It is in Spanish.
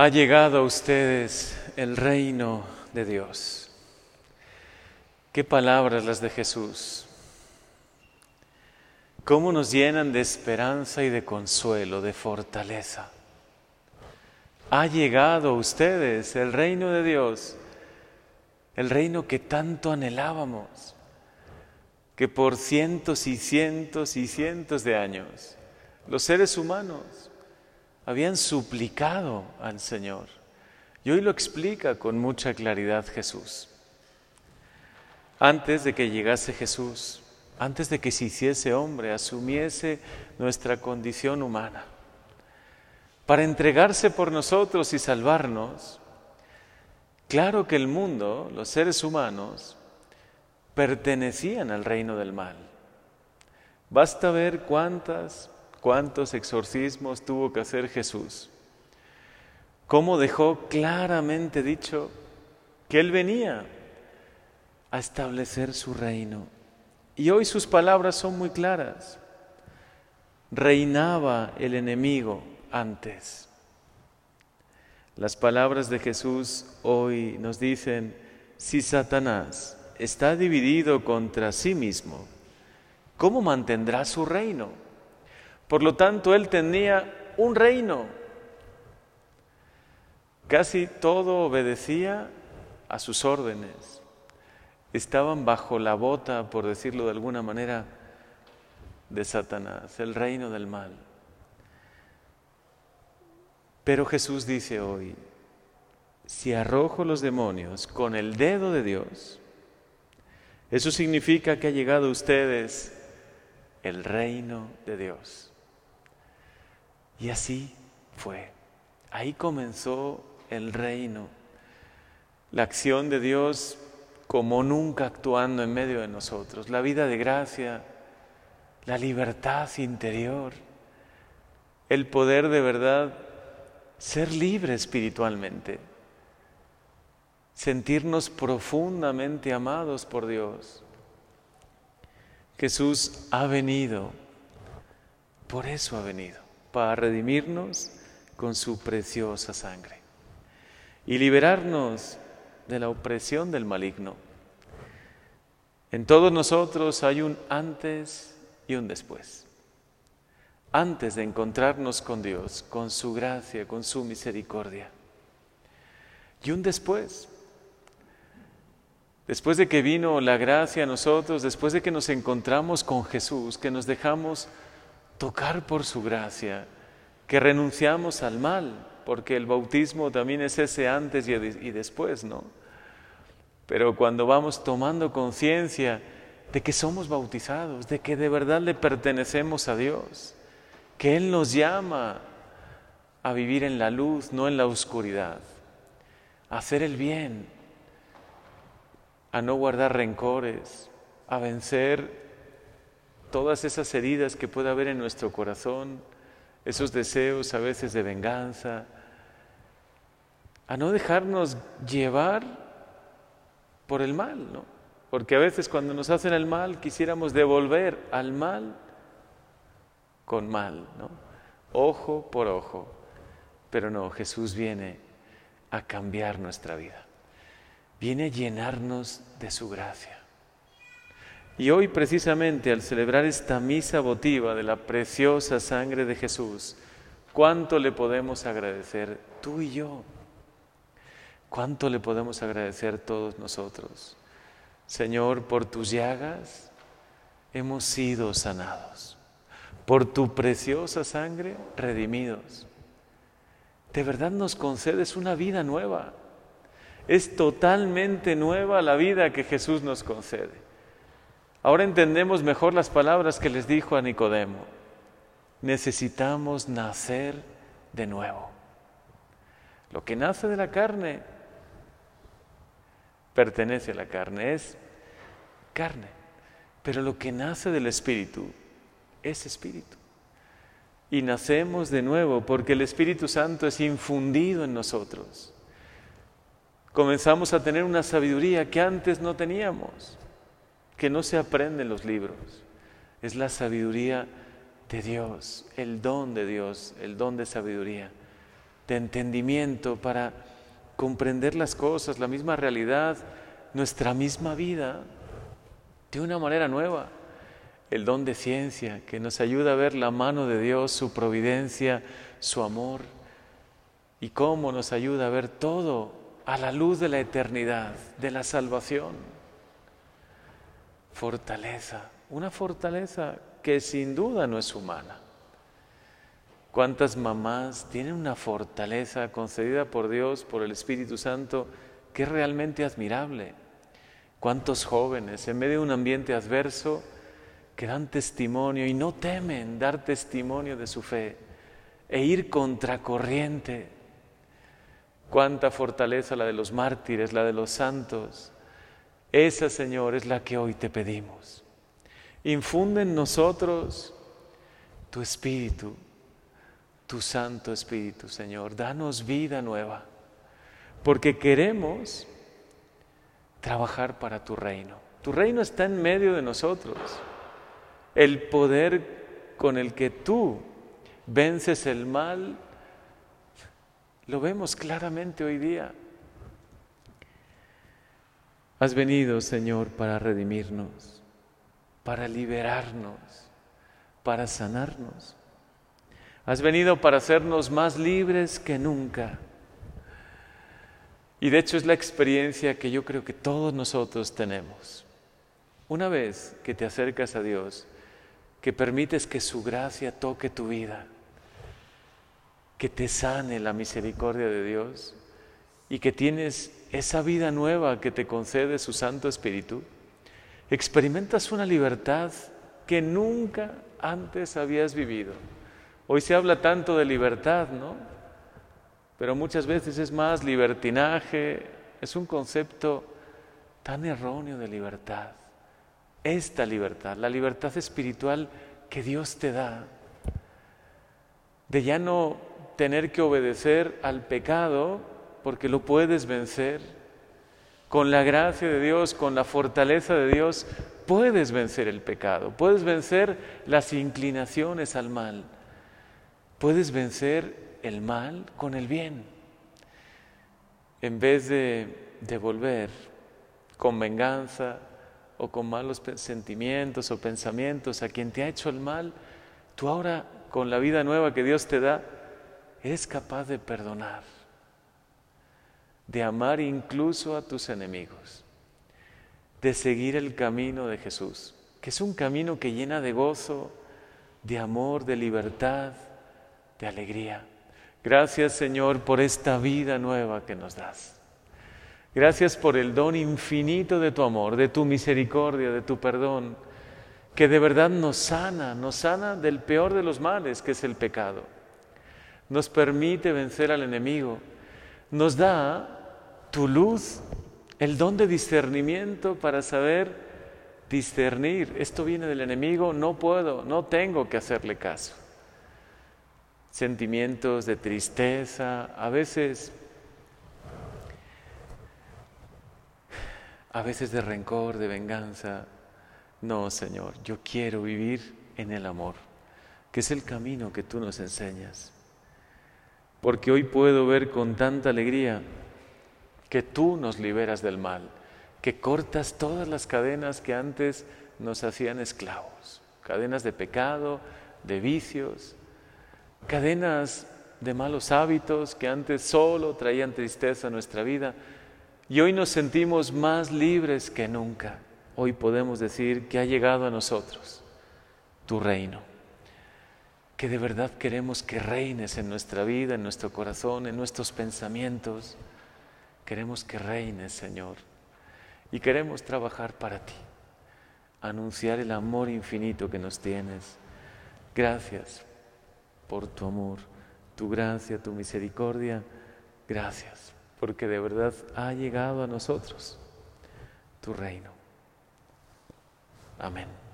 Ha llegado a ustedes el reino de Dios. Qué palabras las de Jesús. Cómo nos llenan de esperanza y de consuelo, de fortaleza. Ha llegado a ustedes el reino de Dios, el reino que tanto anhelábamos, que por cientos y cientos y cientos de años los seres humanos habían suplicado al Señor. Y hoy lo explica con mucha claridad Jesús. Antes de que llegase Jesús, antes de que se hiciese hombre, asumiese nuestra condición humana, para entregarse por nosotros y salvarnos, claro que el mundo, los seres humanos, pertenecían al reino del mal. Basta ver cuántas cuántos exorcismos tuvo que hacer Jesús, cómo dejó claramente dicho que Él venía a establecer su reino. Y hoy sus palabras son muy claras. Reinaba el enemigo antes. Las palabras de Jesús hoy nos dicen, si Satanás está dividido contra sí mismo, ¿cómo mantendrá su reino? Por lo tanto, él tenía un reino. Casi todo obedecía a sus órdenes. Estaban bajo la bota, por decirlo de alguna manera, de Satanás, el reino del mal. Pero Jesús dice hoy, si arrojo los demonios con el dedo de Dios, eso significa que ha llegado a ustedes el reino de Dios. Y así fue. Ahí comenzó el reino, la acción de Dios como nunca actuando en medio de nosotros, la vida de gracia, la libertad interior, el poder de verdad ser libre espiritualmente, sentirnos profundamente amados por Dios. Jesús ha venido, por eso ha venido para redimirnos con su preciosa sangre y liberarnos de la opresión del maligno. En todos nosotros hay un antes y un después. Antes de encontrarnos con Dios, con su gracia, con su misericordia. Y un después. Después de que vino la gracia a nosotros, después de que nos encontramos con Jesús, que nos dejamos tocar por su gracia, que renunciamos al mal, porque el bautismo también es ese antes y, después, ¿no? Pero cuando vamos tomando conciencia de que somos bautizados, de que de verdad le pertenecemos a Dios, que Él nos llama a vivir en la luz, no en la oscuridad, a hacer el bien, a no guardar rencores, a vencer todas esas heridas que puede haber en nuestro corazón, esos deseos a veces de venganza, a no dejarnos llevar por el mal, ¿no? Porque a veces cuando nos hacen el mal quisiéramos devolver al mal con mal, ¿no? Ojo por ojo. Pero no, Jesús viene a cambiar nuestra vida. Viene a llenarnos de su gracia. Y hoy precisamente al celebrar esta misa votiva de la preciosa sangre de Jesús, ¿cuánto le podemos agradecer tú y yo? ¿Cuánto le podemos agradecer todos nosotros? Señor, por tus llagas hemos sido sanados. Por tu preciosa sangre, redimidos. De verdad nos concedes una vida nueva. Es totalmente nueva la vida que Jesús nos concede. Ahora entendemos mejor las palabras que les dijo a Nicodemo. Necesitamos nacer de nuevo. Lo que nace de la carne pertenece a la carne, es carne. Pero lo que nace del Espíritu es Espíritu. Y nacemos de nuevo porque el Espíritu Santo es infundido en nosotros. Comenzamos a tener una sabiduría que antes no teníamos que no se aprende en los libros. Es la sabiduría de Dios, el don de Dios, el don de sabiduría. de entendimiento para comprender las cosas, la misma realidad, nuestra misma vida de una manera nueva. El don de ciencia que nos ayuda a ver la mano de Dios, su providencia, su amor y cómo nos ayuda a ver todo a la luz de la eternidad, de la salvación. Fortaleza, una fortaleza que sin duda no es humana. ¿Cuántas mamás tienen una fortaleza concedida por Dios, por el Espíritu Santo, que es realmente admirable? ¿Cuántos jóvenes en medio de un ambiente adverso que dan testimonio y no temen dar testimonio de su fe e ir contracorriente? Cuánta fortaleza la de los mártires, la de los santos. Esa, Señor, es la que hoy te pedimos. Infunde en nosotros tu espíritu, tu Santo Espíritu, Señor. Danos vida nueva, porque queremos trabajar para tu reino. Tu reino está en medio de nosotros. El poder con el que tú vences el mal lo vemos claramente hoy día. Has venido, Señor, para redimirnos, para liberarnos, para sanarnos. Has venido para hacernos más libres que nunca. Y de hecho es la experiencia que yo creo que todos nosotros tenemos. Una vez que te acercas a Dios, que permites que su gracia toque tu vida, que te sane la misericordia de Dios y que tienes esa vida nueva que te concede su Santo Espíritu, experimentas una libertad que nunca antes habías vivido. Hoy se habla tanto de libertad, ¿no? Pero muchas veces es más libertinaje, es un concepto tan erróneo de libertad. Esta libertad, la libertad espiritual que Dios te da, de ya no tener que obedecer al pecado porque lo puedes vencer. Con la gracia de Dios, con la fortaleza de Dios, puedes vencer el pecado, puedes vencer las inclinaciones al mal, puedes vencer el mal con el bien. En vez de devolver con venganza o con malos sentimientos o pensamientos a quien te ha hecho el mal, tú ahora con la vida nueva que Dios te da, eres capaz de perdonar, de amar incluso a tus enemigos, de seguir el camino de Jesús, que es un camino que llena de gozo, de amor, de libertad, de alegría. Gracias Señor por esta vida nueva que nos das. Gracias por el don infinito de tu amor, de tu misericordia, de tu perdón, que de verdad nos sana, nos sana del peor de los males, que es el pecado nos permite vencer al enemigo, nos da tu luz, el don de discernimiento para saber discernir, esto viene del enemigo, no puedo, no tengo que hacerle caso. Sentimientos de tristeza, a veces a veces de rencor, de venganza. No, Señor, yo quiero vivir en el amor, que es el camino que tú nos enseñas porque hoy puedo ver con tanta alegría que tú nos liberas del mal, que cortas todas las cadenas que antes nos hacían esclavos, cadenas de pecado, de vicios, cadenas de malos hábitos que antes solo traían tristeza a nuestra vida y hoy nos sentimos más libres que nunca. Hoy podemos decir que ha llegado a nosotros tu reino que de verdad queremos que reines en nuestra vida, en nuestro corazón, en nuestros pensamientos. Queremos que reines, Señor. Y queremos trabajar para ti, anunciar el amor infinito que nos tienes. Gracias por tu amor, tu gracia, tu misericordia. Gracias, porque de verdad ha llegado a nosotros tu reino. Amén.